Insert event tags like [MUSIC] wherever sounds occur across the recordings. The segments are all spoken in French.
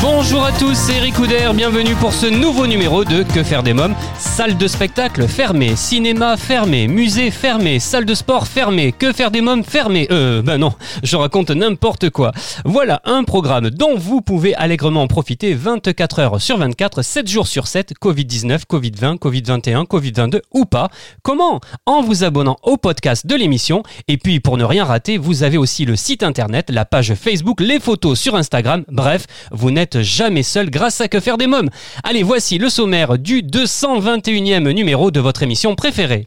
Bonjour à tous, c'est Eric Couder, bienvenue pour ce nouveau numéro de Que faire des mômes? Salle de spectacle fermée, cinéma fermé, musée fermé, salle de sport fermée, Que faire des mômes fermé? Euh, ben non, je raconte n'importe quoi. Voilà un programme dont vous pouvez allègrement profiter 24 heures sur 24, 7 jours sur 7, Covid-19, Covid-20, Covid-21, Covid-22 ou pas. Comment? En vous abonnant au podcast de l'émission. Et puis pour ne rien rater, vous avez aussi le site internet, la page Facebook, les photos sur Instagram. Bref, vous n'êtes jamais seul grâce à Que faire des mômes. Allez, voici le sommaire du 221e numéro de votre émission préférée.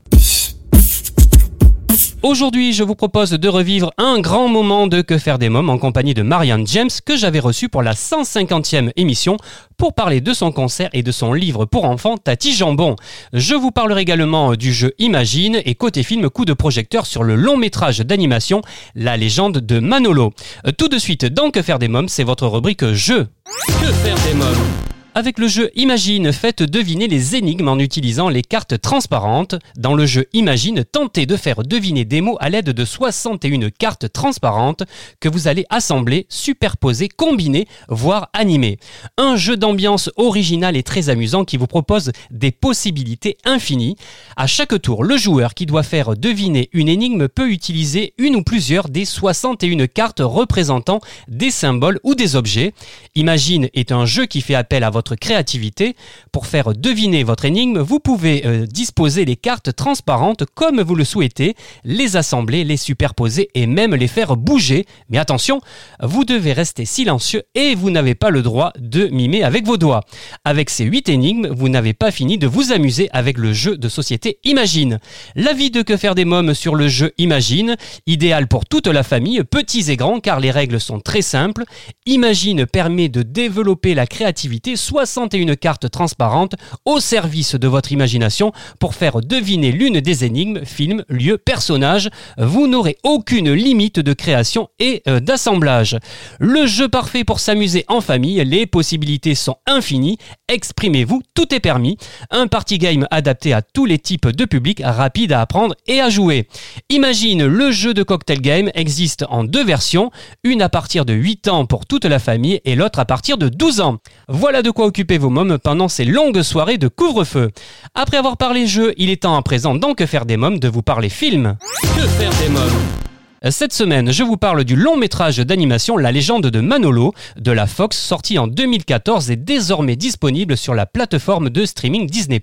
Aujourd'hui, je vous propose de revivre un grand moment de Que faire des mômes en compagnie de Marianne James que j'avais reçu pour la 150e émission pour parler de son concert et de son livre pour enfants Tati Jambon. Je vous parlerai également du jeu Imagine et côté film coup de projecteur sur le long métrage d'animation La légende de Manolo. Euh, Tout de suite dans Que faire des mômes, c'est votre rubrique jeu. Que faire des mômes? Avec le jeu Imagine, faites deviner les énigmes en utilisant les cartes transparentes. Dans le jeu Imagine, tentez de faire deviner des mots à l'aide de 61 cartes transparentes que vous allez assembler, superposer, combiner, voire animer. Un jeu d'ambiance original et très amusant qui vous propose des possibilités infinies. À chaque tour, le joueur qui doit faire deviner une énigme peut utiliser une ou plusieurs des 61 cartes représentant des symboles ou des objets. Imagine est un jeu qui fait appel à votre créativité. Pour faire deviner votre énigme, vous pouvez euh, disposer les cartes transparentes comme vous le souhaitez, les assembler, les superposer et même les faire bouger. Mais attention, vous devez rester silencieux et vous n'avez pas le droit de mimer avec vos doigts. Avec ces 8 énigmes, vous n'avez pas fini de vous amuser avec le jeu de société Imagine. L'avis de Que faire des mômes sur le jeu Imagine, idéal pour toute la famille, petits et grands car les règles sont très simples. Imagine permet de développer la créativité, 61 cartes transparentes au service de votre imagination pour faire deviner l'une des énigmes, film, lieu, personnage. Vous n'aurez aucune limite de création et euh, d'assemblage. Le jeu parfait pour s'amuser en famille, les possibilités sont infinies. Exprimez-vous, tout est permis. Un party game adapté à tous les types de public, rapide à apprendre et à jouer. Imagine le jeu de cocktail game existe en deux versions, une à partir de 8 ans pour toute la famille et l'autre à partir de 12 ans. Voilà de quoi occuper vos mômes pendant ces longues soirées de couvre-feu. Après avoir parlé jeu, il est temps à présent dans Que faire des mômes de vous parler film. Que faire des mômes Cette semaine, je vous parle du long métrage d'animation La légende de Manolo de la Fox, sorti en 2014 et désormais disponible sur la plateforme de streaming Disney+.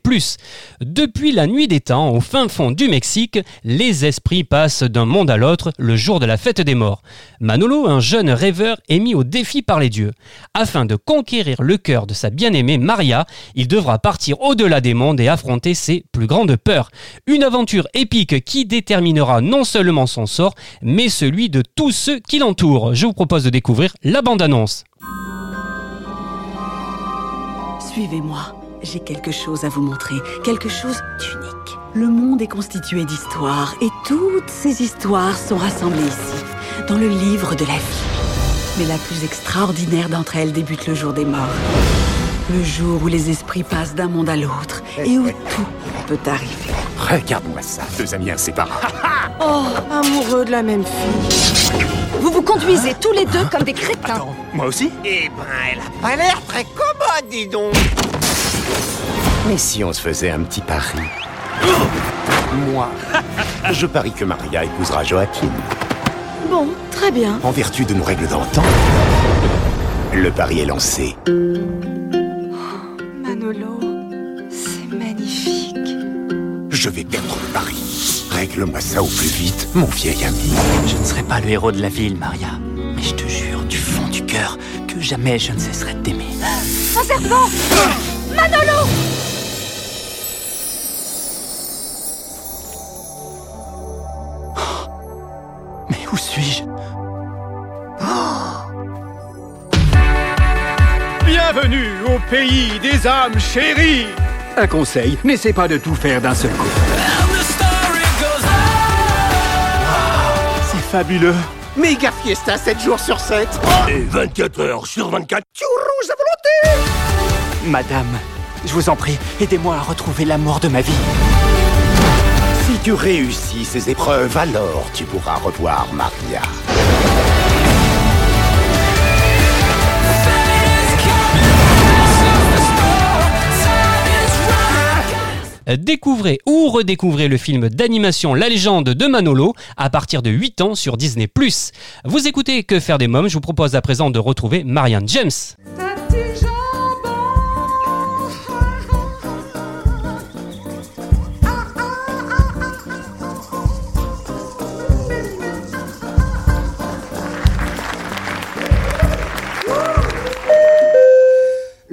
Depuis la nuit des temps, au fin fond du Mexique, les esprits passent d'un monde à l'autre le jour de la fête des morts. Manolo, un jeune rêveur, est mis au défi par les dieux. Afin de conquérir le cœur de sa bien-aimée Maria, il devra partir au-delà des mondes et affronter ses plus grandes peurs. Une aventure épique qui déterminera non seulement son sort, mais celui de tous ceux qui l'entourent. Je vous propose de découvrir la bande-annonce. Suivez-moi. J'ai quelque chose à vous montrer, quelque chose d'unique. Le monde est constitué d'histoires et toutes ces histoires sont rassemblées ici, dans le livre de la vie. Mais la plus extraordinaire d'entre elles débute le jour des morts. Le jour où les esprits passent d'un monde à l'autre et où tout peut arriver. Regarde-moi ça, deux amis inséparables. [LAUGHS] Oh, amoureux de la même fille. Vous vous conduisez tous les deux comme des crétins. Attends, moi aussi? Eh ben, elle a pas l'air très commode, dis donc. Mais si on se faisait un petit pari? Moi, je parie que Maria épousera Joachim. Bon, très bien. En vertu de nos règles d'antan, le pari est lancé. Manolo, c'est magnifique. Je vais perdre le pari. Règle-moi ça au plus vite, mon vieil ami. Je ne serai pas le héros de la ville, Maria. Mais je te jure, du fond du cœur, que jamais je ne cesserai de t'aimer. Un serpent Manolo pays des âmes chéries Un conseil, n'essaie pas de tout faire d'un seul coup. fabuleux. Méga fiesta 7 jours sur 7 Et 24 heures sur 24. Tu rouges à volonté Madame, je vous en prie, aidez-moi à retrouver l'amour de ma vie. Si tu réussis ces épreuves, alors tu pourras revoir Maria. Découvrez ou redécouvrez le film d'animation La légende de Manolo à partir de 8 ans sur Disney+. Vous écoutez Que faire des mômes, je vous propose à présent de retrouver Marianne James.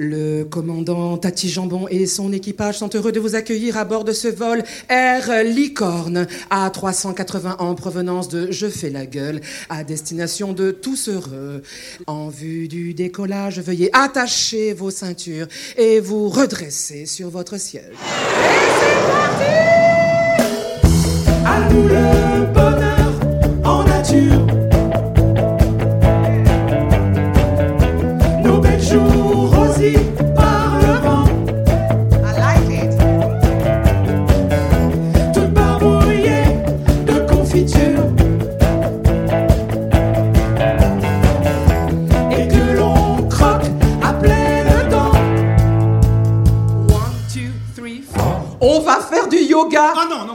Le commandant Tati Jambon et son équipage sont heureux de vous accueillir à bord de ce vol Air Licorne A380 en provenance de Je fais la gueule à destination de tous heureux. En vue du décollage, veuillez attacher vos ceintures et vous redresser sur votre siège. À nous bonheur en nature.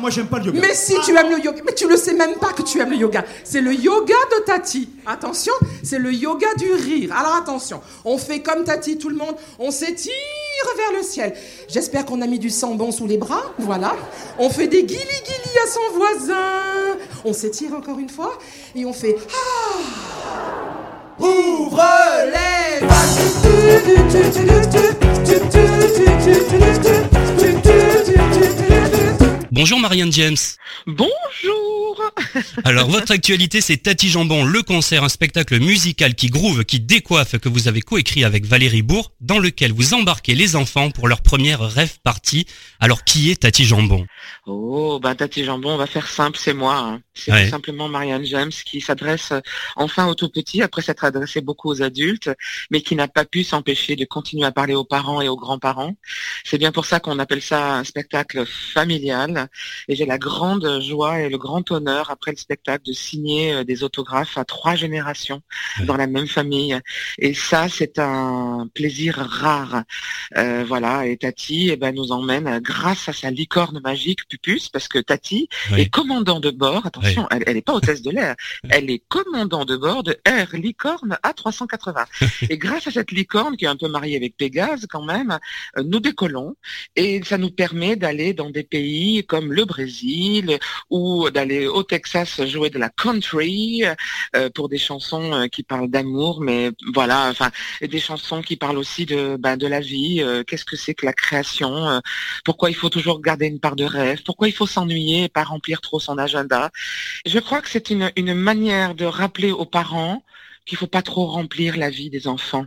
Moi j'aime pas le yoga. Mais si tu aimes le yoga, mais tu le sais même pas que tu aimes le yoga. C'est le yoga de Tati. Attention, c'est le yoga du rire. Alors attention, on fait comme Tati, tout le monde, on s'étire vers le ciel. J'espère qu'on a mis du sambon sous les bras, voilà. On fait des guili guili à son voisin. On s'étire encore une fois et on fait ah. Ouvre les Bonjour Marianne James. Bonjour [LAUGHS] Alors votre actualité c'est Tati Jambon, le concert, un spectacle musical qui groove, qui décoiffe, que vous avez coécrit avec Valérie Bourg, dans lequel vous embarquez les enfants pour leur première rêve partie. Alors qui est Tati Jambon? Oh, bah Tati Jambon, on va faire simple, c'est moi. hein. C'est Ouais. tout simplement Marianne James qui s'adresse euh, enfin aux tout petits, après s'être adressé beaucoup aux adultes, mais qui n'a pas pu s'empêcher de continuer à parler aux parents et aux grands-parents. C'est bien pour ça qu'on appelle ça un spectacle familial. Et j'ai la grande joie et le grand honneur, après le spectacle, de signer euh, des autographes à trois générations dans la même famille. Et ça, c'est un plaisir rare. Euh, voilà, et Tati eh ben, nous emmène, euh, grâce à sa licorne magique, Pupus, parce que Tati Oui. est commandant de bord, attention, elle elle n'est pas hôtesse de l'air, elle est commandant de bord de Air Licorne A380. [LAUGHS] et grâce à cette licorne, qui est un peu mariée avec Pégase quand même, euh, nous décollons, et ça nous permet d'aller dans des pays comme le Brésil, ou d'aller au Texas jouer de la country, euh, pour des chansons euh, qui parlent d'amour, mais voilà, enfin, des chansons qui parlent aussi de, ben, de la vie, euh, qu'est-ce que c'est que la création, euh, pourquoi il faut toujours garder une part de rêve, pourquoi il faut s'ennuyer et pas remplir trop son agenda. Je crois que c'est une, une manière de rappeler aux parents qu'il faut pas trop remplir la vie des enfants.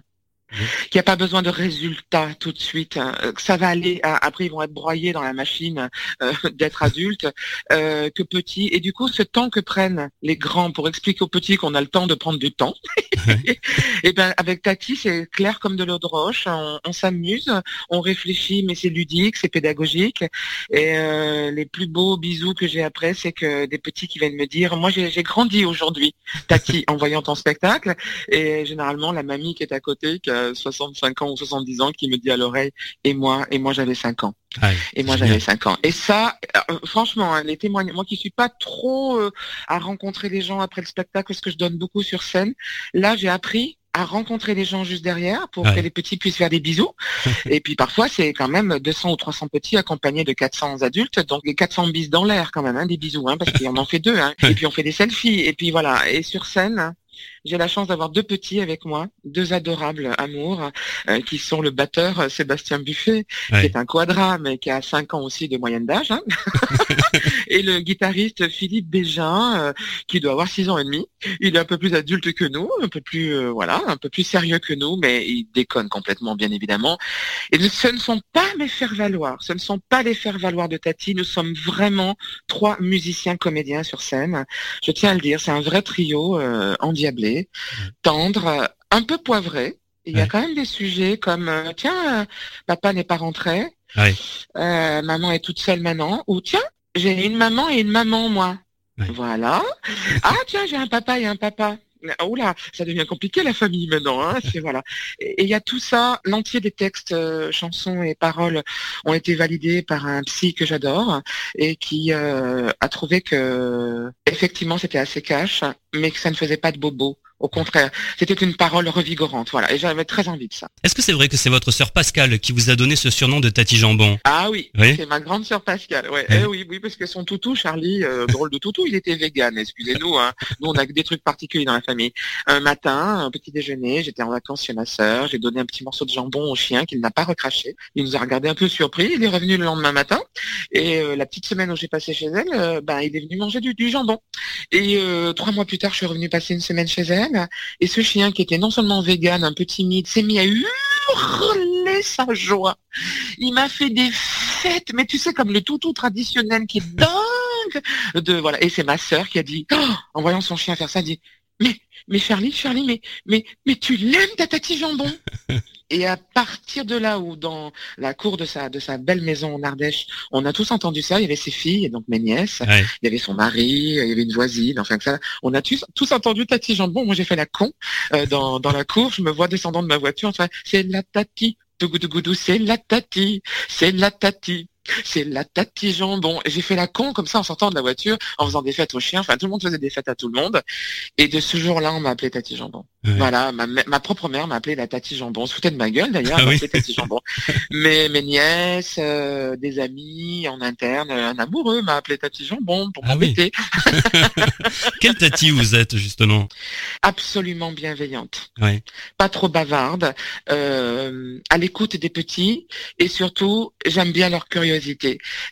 Qu'il n'y a pas besoin de résultats tout de suite, euh, que ça va aller, hein, après ils vont être broyés dans la machine euh, [LAUGHS] d'être adultes, euh, que petits. Et du coup, ce temps que prennent les grands pour expliquer aux petits qu'on a le temps de prendre du temps, [LAUGHS] [LAUGHS] et ben avec Tati, c'est clair comme de l'eau de roche. On, s'amuse, on réfléchit, mais c'est ludique, c'est pédagogique. Et euh, les plus beaux bisous que j'ai après, c'est que des petits qui viennent me dire, moi j'ai j'ai grandi aujourd'hui, Tati, en voyant ton spectacle. Et généralement la mamie qui est à côté, qui a 65 ans ou 70 ans, qui me dit à l'oreille, et moi, et moi j'avais 5 ans. Ah, Et moi j'avais 5 ans. Et ça, euh, franchement, hein, les témoignages, moi qui suis pas trop euh, à rencontrer les gens après le spectacle, parce que je donne beaucoup sur scène, là j'ai appris à rencontrer les gens juste derrière pour Ouais. que les petits puissent faire des bisous. [LAUGHS] et puis parfois c'est quand même 200 ou 300 petits accompagnés de 400 adultes, donc les 400 bises dans l'air quand même, hein, des bisous, hein, parce qu'on en fait deux. Hein. Et puis on fait des selfies, et puis voilà. Et sur scène, j'ai la chance d'avoir deux petits avec moi, deux adorables amours, euh, qui sont le batteur euh, Sébastien Buffet, qui est un quadra, mais qui a cinq ans aussi de moyenne d'âge, hein. [LAUGHS] [LAUGHS] et le guitariste Philippe Bégin, euh, qui doit avoir six ans et demi. Il est un peu plus adulte que nous, un peu plus, voilà, un peu plus sérieux que nous, mais il déconne complètement, bien évidemment. Et ce ne sont pas mes faire-valoir, ce ne sont pas les faire-valoir de Tati, nous sommes vraiment trois musiciens comédiens sur scène. Je tiens à le dire, c'est un vrai trio endiablé, tendre, un peu poivré, il y a quand même des sujets comme euh, tiens, euh, papa n'est pas rentré, euh, maman est toute seule maintenant, ou tiens, j'ai une maman et une maman moi. Voilà. Ah tiens, j'ai un papa et un papa. Oh là, ça devient compliqué la famille maintenant. Hein, c'est voilà. Et il y a tout ça, l'entier des textes, chansons et paroles ont été validés par un psy que j'adore et qui a trouvé que effectivement c'était assez cash, mais que ça ne faisait pas de bobo. Au contraire, c'était une parole revigorante, voilà, et j'avais très envie de ça. Est-ce que c'est vrai que c'est votre sœur Pascal qui vous a donné ce surnom de Tati Jambon? Ah oui, c'est ma grande sœur Pascal, ouais. Eh oui, oui, parce que son toutou, Charlie, euh, [LAUGHS] drôle de toutou, il était vegan, excusez-nous, hein. Nous, on a des trucs particuliers dans la famille. Un matin, un petit déjeuner, j'étais en vacances chez ma sœur, j'ai donné un petit morceau de jambon au chien qu'il n'a pas recraché. Il nous a regardé un peu surpris, il est revenu le lendemain matin, et euh, la petite semaine où j'ai passé chez elle, euh, ben, il est venu manger du, du jambon. Et trois mois plus tard, je suis revenu passer une semaine chez elle, et ce chien qui était non seulement vegan, un peu timide, s'est mis à hurler sa joie. Il m'a fait des fêtes, mais tu sais, comme le toutou traditionnel qui est [LAUGHS] dingue. De, voilà. Et c'est ma sœur qui a dit, oh, en voyant son chien faire ça, dit, mais, Charlie, Charlie, mais, mais, mais tu l'aimes ta tati jambon [LAUGHS] Et à partir de là où dans la cour de sa de sa belle maison en Ardèche, on a tous entendu ça. Il y avait ses filles, et donc mes nièces, il y avait son mari, il y avait une voisine, enfin ça. On a tous tous entendu Tati Jambon. Moi j'ai fait la con euh, dans dans la cour. Je me vois descendant de ma voiture. Enfin c'est la Tati. Tougoudougoudou, c'est la Tati, c'est la Tati c'est la tati jambon. J'ai fait la con comme ça en sortant de la voiture, en faisant des fêtes aux chiens. Enfin, tout le monde faisait des fêtes à tout le monde. Et de ce jour-là, on m'a appelé tati jambon. Voilà, ma, propre mère m'a appelé la tati jambon. On se foutait de ma gueule d'ailleurs, ah tati jambon. [LAUGHS] Mais mes nièces, euh, des amis en interne, un amoureux m'a appelé tati jambon pour ah m'embêter. [LAUGHS] Quelle tati vous êtes justement? Absolument bienveillante. Pas trop bavarde, euh, à l'écoute des petits et surtout, j'aime bien leur curiosité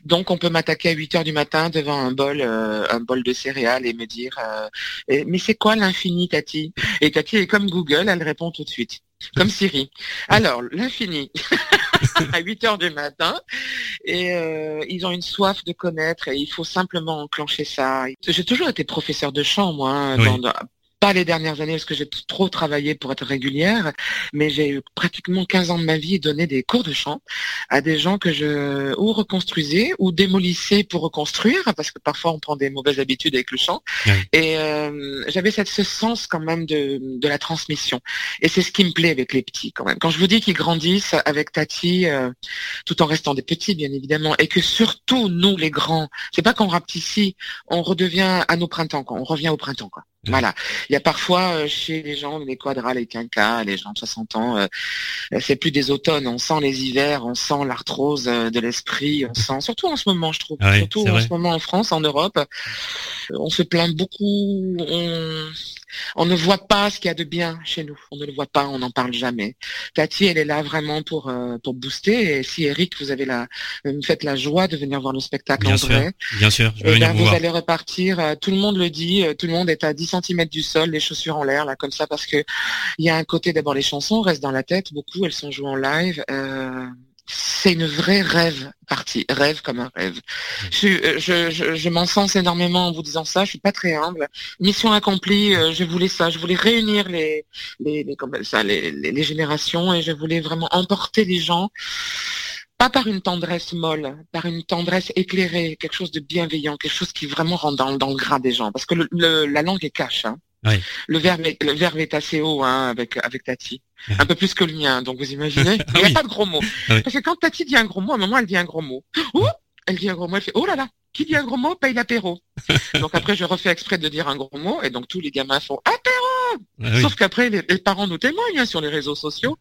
donc on peut m'attaquer à 8 heures du matin devant un bol, euh, un bol de céréales et me dire euh, mais c'est quoi l'infini, Tati? Et Tati est comme Google, elle répond tout de suite. Comme Siri. Alors, l'infini, [LAUGHS] à 8 heures du matin, et euh, ils ont une soif de connaître, et il faut simplement enclencher ça. J'ai toujours été professeur de chant, moi, hein, dans, pas les dernières années parce que j'ai trop travaillé pour être régulière, mais j'ai eu pratiquement 15 ans de ma vie donné des cours de chant à des gens que je ou reconstruisais ou démolissais pour reconstruire parce que parfois on prend des mauvaises habitudes avec le chant. Et euh, j'avais cette, ce sens quand même de, de la transmission. Et c'est ce qui me plaît avec les petits quand même. Quand je vous dis qu'ils grandissent avec Tati, euh, tout en restant des petits bien évidemment, et que surtout nous les grands, c'est pas qu'on ici, on redevient à nos printemps, quoi. on revient au printemps. Quoi. Voilà. Il y a parfois euh, chez les gens, les quadras, les quinquas, les gens de 60 ans, euh, euh, c'est plus des automnes. On sent les hivers, on sent l'arthrose de l'esprit, on sent, surtout en ce moment, je trouve, ah surtout en ce moment en France, en Europe, on se plaint beaucoup. On, on ne voit pas ce qu'il y a de bien chez nous. On ne le voit pas, on n'en parle jamais. Tati, elle est là vraiment pour pour booster. Et si Eric, vous avez la, me faites la joie de venir voir le spectacle bien en sûr, vrai, bien sûr, je vais eh ben, vous, vous allez repartir. Tout le monde le dit, tout le monde est à 10 cm du sol, les chaussures en l'air, là, comme ça, parce que il y a un côté d'abord les chansons restent dans la tête, beaucoup, elles sont jouées en live. Euh, c'est une vraie rêve partie, rêve comme un rêve. Je, je, je, je m'en sens énormément en vous disant ça. Je suis pas très humble. Mission accomplie. Euh, je voulais ça. Je voulais réunir les les les, ça, les, les, générations et je voulais vraiment emporter les gens pas par une tendresse molle, par une tendresse éclairée, quelque chose de bienveillant, quelque chose qui vraiment rentre dans, dans le gras des gens. Parce que le, la langue est cache. Hein. Le verbe est, le verbe est assez haut hein, avec avec Tati, un peu plus que le mien. Donc vous imaginez, [LAUGHS] il n'y a pas de gros mots. Parce que quand Tati dit un gros mot, à un moment elle dit un gros mot. Oh, elle dit un gros mot, elle fait oh là là, qui dit un gros mot? Paye l'apéro. [LAUGHS] donc après je refais exprès de dire un gros mot et donc tous les gamins font apéro Ah Sauf qu'après, les, parents nous témoignent hein, sur les réseaux sociaux.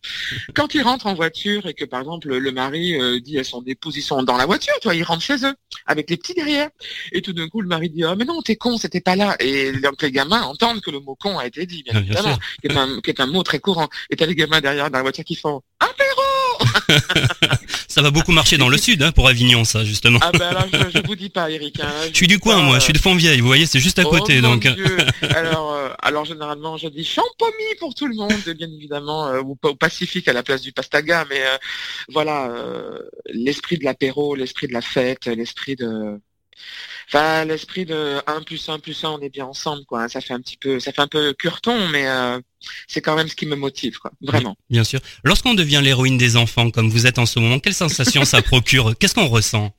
Quand ils rentrent en voiture et que, par exemple, le mari euh, dit à son épouse, ils sont dans la voiture, tu vois, ils rentrent chez eux, avec les petits derrière. Et tout d'un coup, le mari dit, ah, mais non, t'es con, c'était pas là. Et donc, les gamins entendent que le mot con a été dit, bien, évidemment, qui est, un, qui est un mot très courant. Et t'as les gamins derrière dans la voiture qui font, apéro [LAUGHS] ça va beaucoup marcher dans le sud, hein, pour Avignon, ça, justement. Ah ben là, je, je vous dis pas, Eric. Hein, je, suis du coin, moi, je suis de Fontvieille, vous voyez, c'est juste à oh, côté, donc. Dieu. [LAUGHS] alors, euh, alors généralement, je dis champomis pour tout le monde, bien évidemment, euh, ou au Pacifique à la place du pastaga, mais euh, voilà, l'esprit de l'apéro, l'esprit de la fête, l'esprit de Enfin, l'esprit de 1 plus 1 plus 1, on est bien ensemble, quoi. Ça fait un petit peu, ça fait un peu curton, mais euh, c'est quand même ce qui me motive, quoi. Vraiment. bien sûr. Lorsqu'on devient l'héroïne des enfants, comme vous êtes en ce moment, quelle sensation ça [LAUGHS] procure? Qu'est-ce qu'on ressent?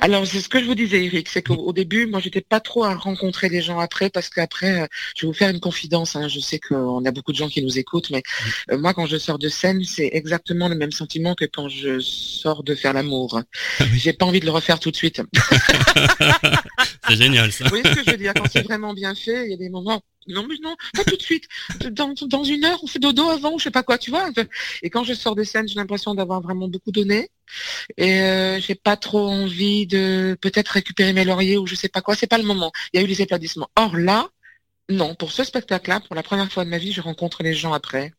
Alors c'est ce que je vous disais, Eric, c'est qu'au début, moi, j'étais pas trop à rencontrer les gens après, parce qu'après, euh, je vais vous faire une confidence. Hein, je sais qu'on a beaucoup de gens qui nous écoutent, mais euh, moi, quand je sors de scène, c'est exactement le même sentiment que quand je sors de faire l'amour. Ah J'ai pas envie de le refaire tout de suite. [LAUGHS] c'est génial ça. Vous voyez ce que je veux dire? Quand c'est vraiment bien fait, il y a des moments non, mais non, pas tout de suite. Dans, une heure, on fait dodo avant, je sais pas quoi, tu vois. Et quand je sors de scène, j'ai l'impression d'avoir vraiment beaucoup donné. Et euh, j'ai pas trop envie de peut-être récupérer mes lauriers ou je sais pas quoi. C'est pas le moment. Il y a eu les établissements. Or là, non, pour ce spectacle-là, pour la première fois de ma vie, je rencontre les gens après.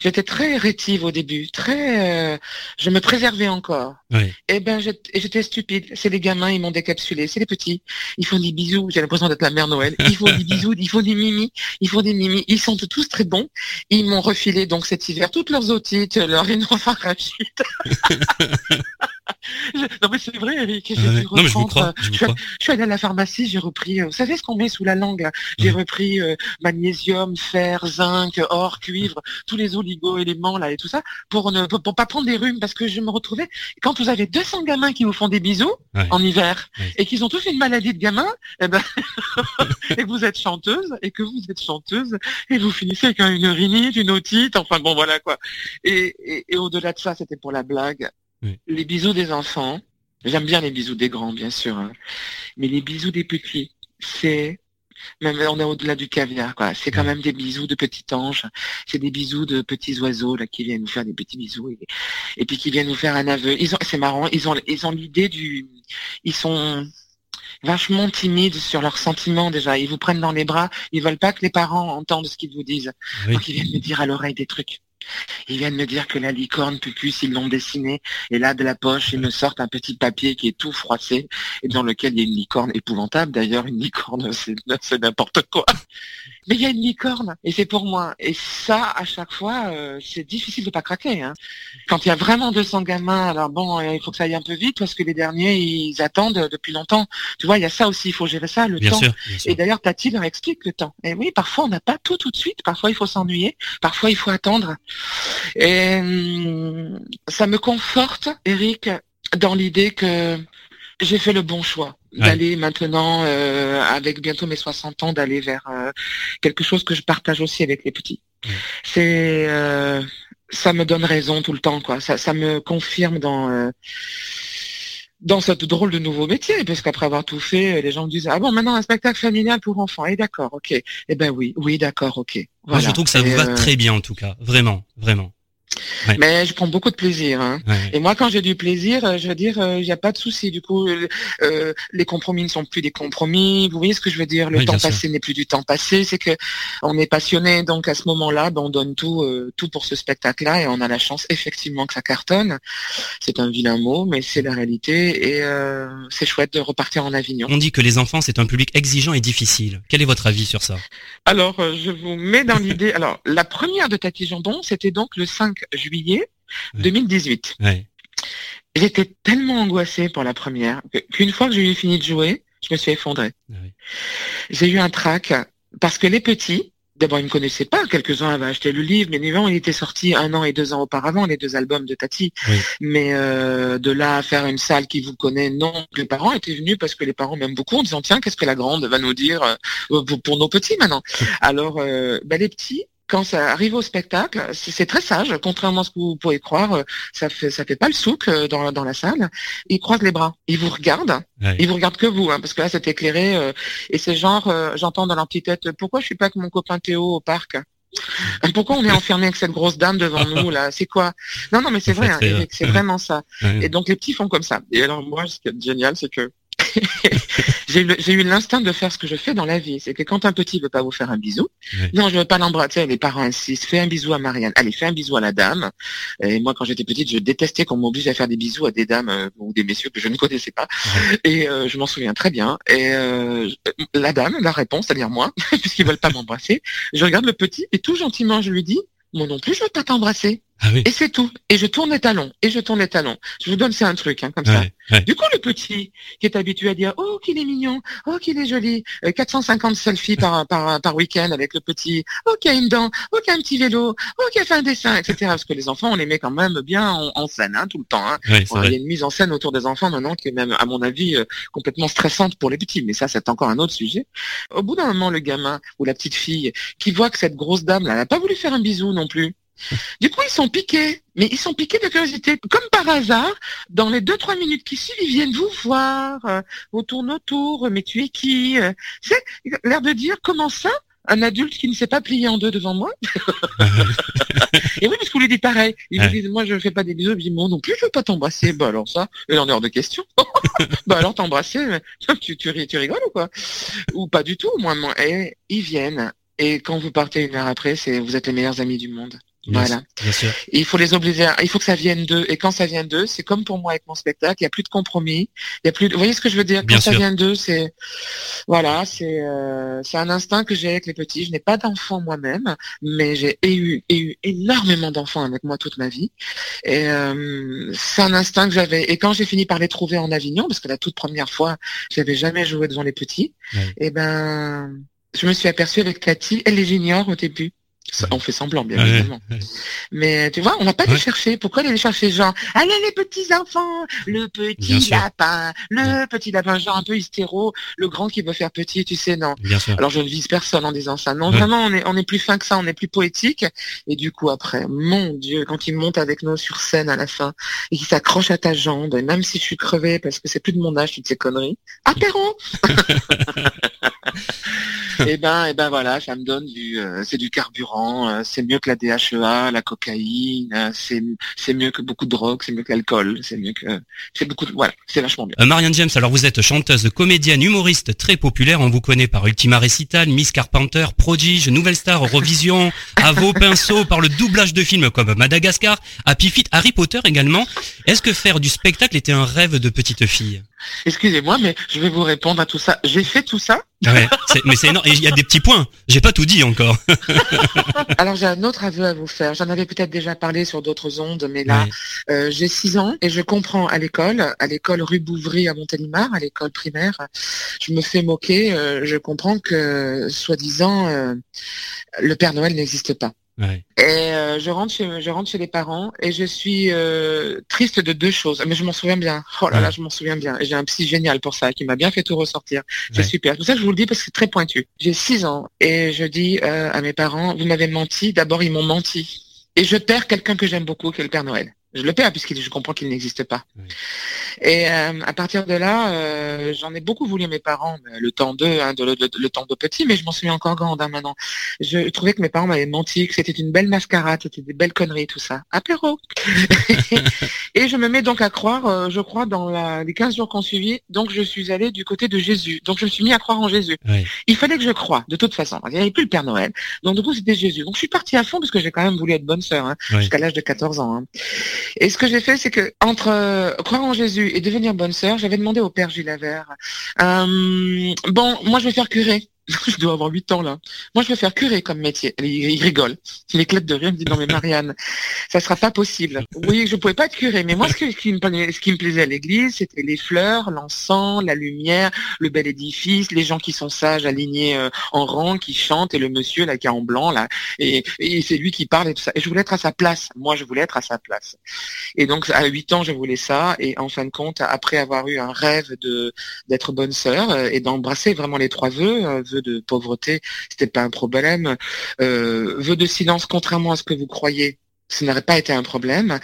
J'étais très rétive au début, très, euh, je me préservais encore. Et eh ben, j'étais stupide. C'est les gamins, ils m'ont décapsulé. C'est les petits. Ils font des bisous. J'ai l'impression d'être la mère Noël. Ils font des bisous. Ils font des mimi. Ils font des mimi. Ils sont tous très bons. Ils m'ont refilé donc cet hiver toutes leurs otites, leurs rhinopharyngite. [LAUGHS] non mais c'est vrai, Eric. J'ai je, je, suis allée à la pharmacie, j'ai repris. Euh, vous savez ce qu'on met sous la langue J'ai repris euh, magnésium, fer, zinc, or, cuivre, tous les oligo-éléments là et tout ça pour ne pour, pas prendre des rhumes parce que je me retrouvais quand vous avez 200 gamins qui vous font des bisous en hiver et qu'ils ont tous une maladie de gamin, et eh ben [LAUGHS] et que vous êtes chanteuse et que vous êtes chanteuse et vous finissez avec une rhinite, une otite, enfin bon voilà quoi. Et, et au-delà de ça, c'était pour la blague. Les bisous des enfants, j'aime bien les bisous des grands, bien sûr, hein. mais les bisous des petits, c'est même on est au-delà du caviar, quoi. C'est quand même des bisous de petits anges. C'est des bisous de petits oiseaux là qui viennent nous faire des petits bisous et, puis qui viennent nous faire un aveu. Ils ont, c'est marrant. Ils ont, ils ont l'idée du, ils sont vachement timides sur leurs sentiments déjà. Ils vous prennent dans les bras. Ils veulent pas que les parents entendent ce qu'ils vous disent. Donc ils viennent me dire à l'oreille des trucs. Ils viennent me dire que la licorne Pupus, ils l'ont dessinée. Et là, de la poche, ils me sortent un petit papier qui est tout froissé et dans lequel il y a une licorne épouvantable. D'ailleurs, une licorne, [LAUGHS] c'est n'importe quoi mais il y a une licorne et c'est pour moi. Et ça, à chaque fois, euh, c'est difficile de pas craquer. Hein. Quand il y a vraiment 200 gamins, alors bon, euh, il faut que ça aille un peu vite parce que les derniers, ils attendent depuis longtemps. Tu vois, il y a ça aussi, il faut gérer ça, le temps. Et d'ailleurs, Tati leur explique le temps. Et oui, parfois, on n'a pas tout tout de suite. Parfois, il faut s'ennuyer. Parfois, il faut attendre. Et hum, ça me conforte, Eric, dans l'idée que j'ai fait le bon choix d'aller maintenant, euh, avec bientôt mes 60 ans, d'aller vers euh, quelque chose que je partage aussi avec les petits. C'est, euh, ça me donne raison tout le temps, quoi. Ça, ça me confirme dans dans ce drôle de nouveau métier, parce qu'après avoir tout fait, les gens me disent ah bon maintenant un spectacle familial pour enfants, et eh, d'accord, ok, eh ben oui, oui d'accord, ok. Moi je trouve que ça vous va très bien en tout cas, vraiment, vraiment. Mais je prends beaucoup de plaisir. Hein. Et moi, quand j'ai du plaisir, euh, je veux dire, il euh, n'y a pas de souci. Du coup, euh, les compromis ne sont plus des compromis. Vous voyez ce que je veux dire? Le temps passé n'est plus du temps passé. C'est que on est passionné. Donc à ce moment-là, ben, on donne tout, tout pour ce spectacle-là, et on a la chance effectivement que ça cartonne. C'est un vilain mot, mais c'est la réalité. Et c'est chouette de repartir en Avignon. On dit que les enfants, c'est un public exigeant et difficile. Quel est votre avis sur ça? Alors, je vous mets dans l'idée. Alors, la première de Tati Jambon, c'était donc le 5 juillet 2018. J'étais tellement angoissée pour la première qu'une fois que j'ai eu fini de jouer, je me suis effondrée. J'ai eu un trac parce que les petits, d'abord ils ne me connaissaient pas, quelques-uns avaient acheté le livre, mais Nivan il était sorti un an et deux ans auparavant, les deux albums de Tati. Mais euh, de là à faire une salle qui vous connaît, non. Les parents étaient venus parce que les parents m'aiment beaucoup en disant tiens qu'est-ce que la grande va nous dire euh, pour, nos petits maintenant? Alors euh, bah, les petits, quand ça arrive au spectacle, c'est très sage, contrairement à ce que vous pouvez croire, euh, ça fait ça fait pas le souk euh, dans, dans la salle. Il croise les bras, il vous regarde, il vous regarde que vous, hein, parce que là c'est éclairé euh, et c'est genre, j'entends dans leur petite tête, pourquoi je suis pas avec mon copain Théo au parc? [LAUGHS] Pourquoi on est enfermé avec cette grosse dame devant [LAUGHS] nous là? C'est quoi? Non, non, mais c'est vrai, hein, c'est vraiment ça. Et donc les petits font comme ça. Et alors moi, ce qui est génial, c'est que [LAUGHS] j'ai eu l'instinct de faire ce que je fais dans la vie. C'est que quand un petit veut pas vous faire un bisou, non, je veux pas l'embrasser. Les parents insistent. Fais un bisou à Marianne. Allez, fais un bisou à la dame. Et moi, quand j'étais petite, je détestais qu'on m'oblige à faire des bisous à des dames euh, ou des messieurs que je ne connaissais pas. Et euh, je m'en souviens très bien. Et euh, la dame, la réponse, c'est-à-dire moi, [LAUGHS] puisqu'ils veulent pas m'embrasser, je regarde le petit et tout gentiment, je lui dis, moi non plus, je veux pas t'embrasser. Ah et c'est tout. Et je tourne les talons. Et je tourne les talons. Je vous donne, c'est un truc, hein, comme ça. Du coup, le petit, qui est habitué à dire, oh, qu'il est mignon, oh, qu'il est joli, 450 euh, selfies par, par, par week-end avec le petit, oh, qui a une dent, oh, qui a un petit vélo, oh, qui a fait un dessin, etc. Parce que les enfants, on les met quand même bien en, scène, hein, tout le temps. Hein. il y a une mise en scène autour des enfants maintenant qui est même, à mon avis, euh, complètement stressante pour les petits. Mais ça, c'est encore un autre sujet. Au bout d'un moment, le gamin ou la petite fille qui voit que cette grosse dame, là, n'a pas voulu faire un bisou non plus. Du coup, ils sont piqués, mais ils sont piqués de curiosité. Comme par hasard, dans les deux, trois minutes qui suivent, ils viennent vous voir, euh, vous tournent autour, mais tu es qui euh, C'est l'air de dire, comment ça un adulte qui ne s'est pas plié en deux devant moi? [LAUGHS] et oui, parce que vous lui dites pareil. Il vous dit, moi, je ne fais pas des bisous. Dit, moi non plus, je veux pas t'embrasser. Bah, alors ça, il en est hors de question. [LAUGHS] bah, alors t'embrasser, tu, tu, tu rigoles ou quoi? Ou pas du tout, moi, moi. Et ils viennent. Et quand vous partez une heure après, c'est, vous êtes les meilleurs amis du monde voilà. il faut les obliger. Il faut que ça vienne d'eux. Et quand ça vient d'eux, c'est comme pour moi avec mon spectacle. Il n'y a plus de compromis. Il y a plus. De... Vous voyez ce que je veux dire? Quand ça vient d'eux, c'est voilà, c'est euh... c'est un instinct que j'ai avec les petits. Je n'ai pas d'enfants moi-même, mais j'ai eu, eu énormément d'enfants avec moi toute ma vie. Et euh... c'est un instinct que j'avais. Et quand j'ai fini par les trouver en Avignon, parce que la toute première fois, j'avais jamais joué devant les petits, et eh ben je me suis aperçue avec Cathy, elle les juniors au début. On fait semblant, bien évidemment. Mais tu vois, on n'a pas dû chercher. Pourquoi aller chercher genre, allez les petits enfants, le petit lapin, le petit lapin, genre un peu hystéro, le grand qui veut faire petit, tu sais, non. Alors je ne vise personne en disant ça. Non, vraiment, on est, on est plus fin que ça, on est plus poétique. Et du coup, après, mon Dieu, quand il monte avec nous sur scène à la fin, et qu'il s'accroche à ta jambe, et même si je suis crevé parce que c'est plus de mon âge, toutes ces conneries, apéro [LAUGHS] [LAUGHS] Et eh ben, et eh ben voilà, ça me donne du, euh, c'est du carburant, euh, c'est mieux que la DHEA, la cocaïne, euh, c'est, c'est mieux que beaucoup de drogue, c'est mieux que l'alcool, c'est mieux que, c'est beaucoup, de, voilà, c'est vachement bien. Marianne James, alors vous êtes chanteuse, comédienne, humoriste très populaire, on vous connaît par Ultima Recital, Miss Carpenter, Prodige, Nouvelle Star, Eurovision, à vos pinceaux, par le doublage de films comme Madagascar, Happy Feet, Harry Potter également. Est-ce que faire du spectacle était un rêve de petite fille? Excusez-moi, mais je vais vous répondre à tout ça. J'ai fait tout ça. Ouais, mais c'est énorme. Il y a des petits points. J'ai pas tout dit encore. [LAUGHS] Alors j'ai un autre aveu à vous faire. J'en avais peut-être déjà parlé sur d'autres ondes, mais là, euh, j'ai 6 ans et je comprends à l'école, à l'école rue Bouvry à Montélimar, à l'école primaire, je me fais moquer. Euh, je comprends que, soi-disant, euh, le Père Noël n'existe pas. Et euh, je rentre chez je rentre chez les parents et je suis euh, triste de deux choses. Mais je m'en souviens bien. Oh là là, je m'en souviens bien. J'ai un psy génial pour ça qui m'a bien fait tout ressortir. C'est super. C'est pour ça que je vous le dis parce que c'est très pointu. J'ai six ans et je dis euh, à mes parents, vous m'avez menti. D'abord, ils m'ont menti. Et je perds quelqu'un que j'aime beaucoup, qui est le Père Noël je le perds puisque je comprends qu'il n'existe pas. Et euh, à partir de là, euh, j'en ai beaucoup voulu mes parents, le temps d'eux, hein, de, le, temps de petit, mais je m'en souviens encore grand hein, maintenant. Je trouvais que mes parents m'avaient menti, que c'était une belle mascarade, c'était des belles conneries, tout ça. Apéro [LAUGHS] Et je me mets donc à croire, euh, je crois, dans la, les 15 jours qu'on suivit, donc je suis allée du côté de Jésus. Donc je me suis mis à croire en Jésus. Il fallait que je croie, de toute façon. Il n'y avait plus le Père Noël. Donc du coup, c'était Jésus. Donc je suis partie à fond parce que j'ai quand même voulu être bonne sœur, hein, jusqu'à l'âge de 14 ans. Et ce que j'ai fait, c'est que entre euh, croire en Jésus et devenir bonne sœur, j'avais demandé au père Gilles euh, bon, moi je vais faire curé. [LAUGHS] je dois avoir 8 ans là. Moi, je veux faire curé comme métier. Il, rigole. Il éclate de rire. Il me dit non mais Marianne, ça sera pas possible. Oui, je pouvais pas être curé, mais moi, ce, qui, me, plaisait à l'église, c'était les fleurs, l'encens, la lumière, le bel édifice, les gens qui sont sages, alignés euh, en rang, qui chantent, et le monsieur là qui est en blanc là, et, c'est lui qui parle et tout ça. Et je voulais être à sa place. Moi, je voulais être à sa place. Et donc à 8 ans, je voulais ça. Et en fin de compte, après avoir eu un rêve de d'être bonne sœur euh, et d'embrasser vraiment les trois vœux, euh, de pauvreté, c'était pas un problème. Euh, vœu de silence, contrairement à ce que vous croyez, ce n'aurait pas été un problème.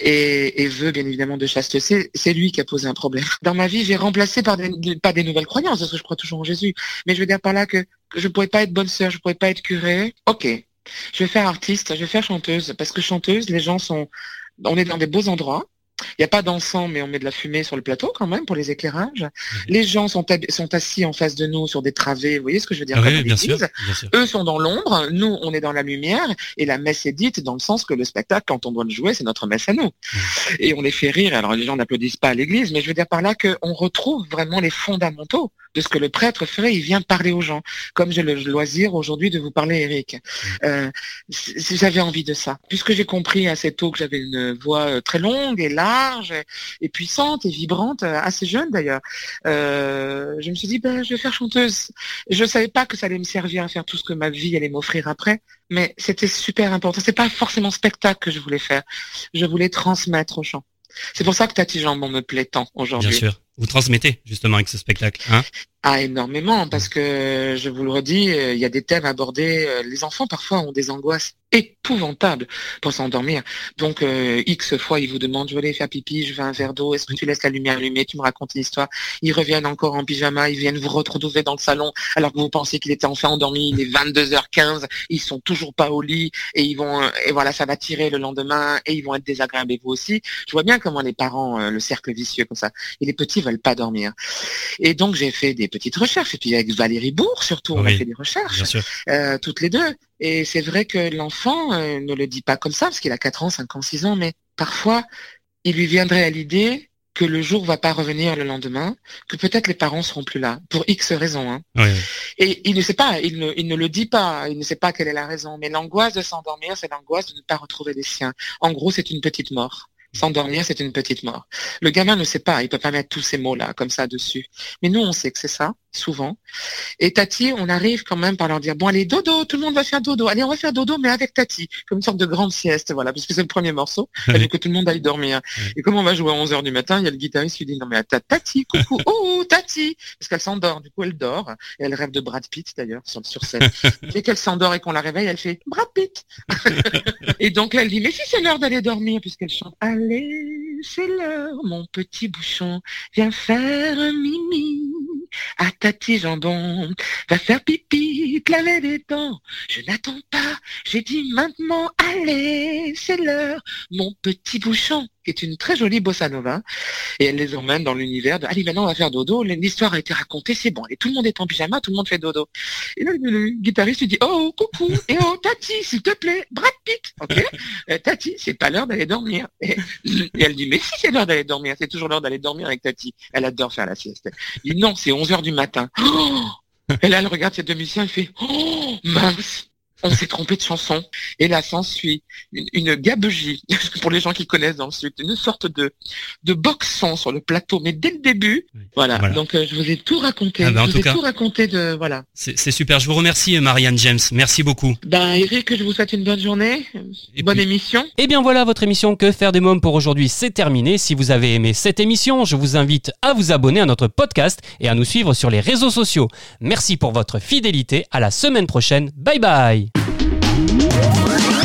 Et, et veut bien évidemment de chasteté, c'est lui qui a posé un problème. Dans ma vie, j'ai remplacé par des, des nouvelles croyances, parce que je crois toujours en Jésus. Mais je veux dire par là que, je ne pourrais pas être bonne sœur, je ne pourrais pas être curé. Ok, je vais faire artiste, je vais faire chanteuse, parce que chanteuse, les gens sont, on est dans des beaux endroits. Il n'y a pas d'encens, mais on met de la fumée sur le plateau quand même pour les éclairages. Mhm. Les gens sont, sont assis en face de nous sur des travées. Vous voyez ce que je veux dire ah oui, bien sûr, Eux sont dans l'ombre, nous on est dans la lumière, et la messe est dite dans le sens que le spectacle, quand on doit le jouer, c'est notre messe à nous. Mhm. Et on les fait rire. Alors les gens n'applaudissent pas à l'église, mais je veux dire par là qu'on retrouve vraiment les fondamentaux de ce que le prêtre ferait. Il vient parler aux gens, comme j'ai le loisir aujourd'hui de vous parler, Eric. Mhm. Euh, j'avais envie de ça, puisque j'ai compris assez tôt que j'avais une voix euh, très longue et large et, puissante et vibrante, euh, assez jeune d'ailleurs. Euh, je me suis dit, ben, je vais faire chanteuse. Je savais pas que ça allait me servir à faire tout ce que ma vie allait m'offrir après, mais c'était super important. C'est pas forcément spectacle que je voulais faire. Je voulais transmettre aux gens. C'est pour ça que Tati Jambon me plaît tant aujourd'hui. Bien sûr. Vous transmettez justement avec ce spectacle. Hein? Ah, énormément, parce que je vous le redis, il y a des thèmes abordés. Les enfants parfois ont des angoisses épouvantable pour s'endormir. Donc, euh, X fois, ils vous demandent, je veux aller faire pipi, je veux un verre d'eau, est-ce que tu laisses la lumière allumée, tu me racontes une histoire. Ils reviennent encore en pyjama, ils viennent vous retrouver dans le salon, alors que vous pensez qu'il était enfin endormi, il est 22h15, ils sont toujours pas au lit, et ils vont, et voilà, ça va tirer le lendemain, et ils vont être désagréables, et vous aussi. Je vois bien comment les parents, euh, le cercle vicieux comme ça, et les petits veulent pas dormir. Et donc, j'ai fait des petites recherches, et puis avec Valérie Bourg, surtout, on a fait des recherches, euh, toutes les deux. Et c'est vrai que l'enfant euh, ne le dit pas comme ça, parce qu'il a 4 ans, 5 ans, 6 ans, mais parfois, il lui viendrait à l'idée que le jour va pas revenir le lendemain, que peut-être les parents seront plus là, pour X raisons. Hein. Et il ne sait pas, il ne, il ne le dit pas, il ne sait pas quelle est la raison, mais l'angoisse de s'endormir, c'est l'angoisse de ne pas retrouver les siens. En gros, c'est une petite mort. S'endormir, c'est une petite mort. Le gamin ne sait pas, il peut pas mettre tous ces mots-là comme ça dessus. Mais nous, on sait que c'est ça, souvent. Et Tati, on arrive quand même par leur dire, bon allez, dodo, tout le monde va faire dodo. Allez, on va faire dodo, mais avec Tati, comme une sorte de grande sieste, voilà, parce que c'est le premier morceau, il que tout le monde aille dormir. Et comme on va jouer à 11h du matin, il y a le guitariste qui dit, non mais Tati, coucou, [LAUGHS] oh, Tati, parce qu'elle s'endort, du coup elle dort, et elle rêve de Brad Pitt d'ailleurs, sur, sur scène. [LAUGHS] Dès qu'elle s'endort et qu'on la réveille, elle fait, Brad Pitt. [LAUGHS] et donc là, elle dit, mais si c'est l'heure d'aller dormir, puisqu'elle chante, Allez, c'est l'heure, mon petit bouchon, viens faire un mimi à Tati Jambon. Va faire pipi, te laver les dents. Je n'attends pas, j'ai dit maintenant, allez, c'est l'heure, mon petit bouchon qui est une très jolie bossa nova, et elle les emmène dans l'univers de allez maintenant on va faire dodo, l'histoire a été racontée, c'est bon, et tout le monde est en pyjama, tout le monde fait dodo. Et le, guitariste lui dit oh coucou, et oh Tati, s'il te plaît, Brad Pitt, ok, euh, Tati, c'est pas l'heure d'aller dormir. Et, elle dit mais si c'est l'heure d'aller dormir, c'est toujours l'heure d'aller dormir avec Tati. Elle adore faire la sieste. Il dit non, c'est 11 heures du matin. et là elle regarde ses deux musiciens, elle fait oh mince on s'est trompé de chanson. Et là s'ensuit une, une gabegie, [LAUGHS] pour les gens qui connaissent dans le sud, une sorte de, de boxon sur le plateau, mais dès le début. Voilà. Donc euh, je vous ai tout raconté. Ah ben, je vous ai tout raconté de voilà. C'est super. Je vous remercie, Marianne James. Merci beaucoup. Ben Eric, je vous souhaite une bonne journée, bonne émission. Et eh bien voilà, votre émission Que faire des mômes pour aujourd'hui, c'est terminé. Si vous avez aimé cette émission, je vous invite à vous abonner à notre podcast et à nous suivre sur les réseaux sociaux. Merci pour votre fidélité. À la semaine prochaine. Bye bye. Yeah.